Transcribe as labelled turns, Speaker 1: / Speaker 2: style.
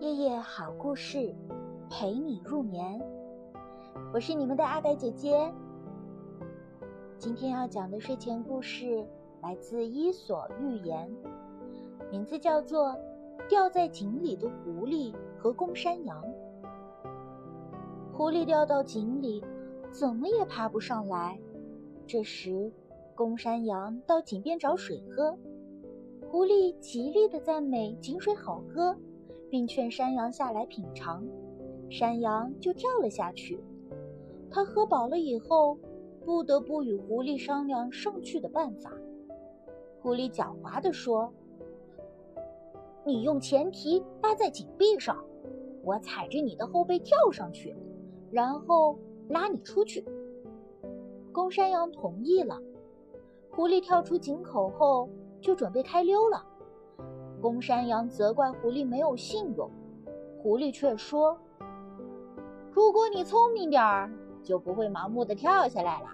Speaker 1: 夜夜好故事，陪你入眠。我是你们的阿白姐姐。今天要讲的睡前故事来自《伊索寓言》，名字叫做《掉在井里的狐狸和公山羊》。狐狸掉到井里，怎么也爬不上来。这时，公山羊到井边找水喝。狐狸极力的赞美井水好喝。并劝山羊下来品尝，山羊就跳了下去。他喝饱了以后，不得不与狐狸商量上去的办法。狐狸狡猾地说：“你用前蹄搭在井壁上，我踩着你的后背跳上去，然后拉你出去。”公山羊同意了。狐狸跳出井口后，就准备开溜了。公山羊责怪狐狸没有信用，狐狸却说：“如果你聪明点儿，就不会盲目的跳下来了。”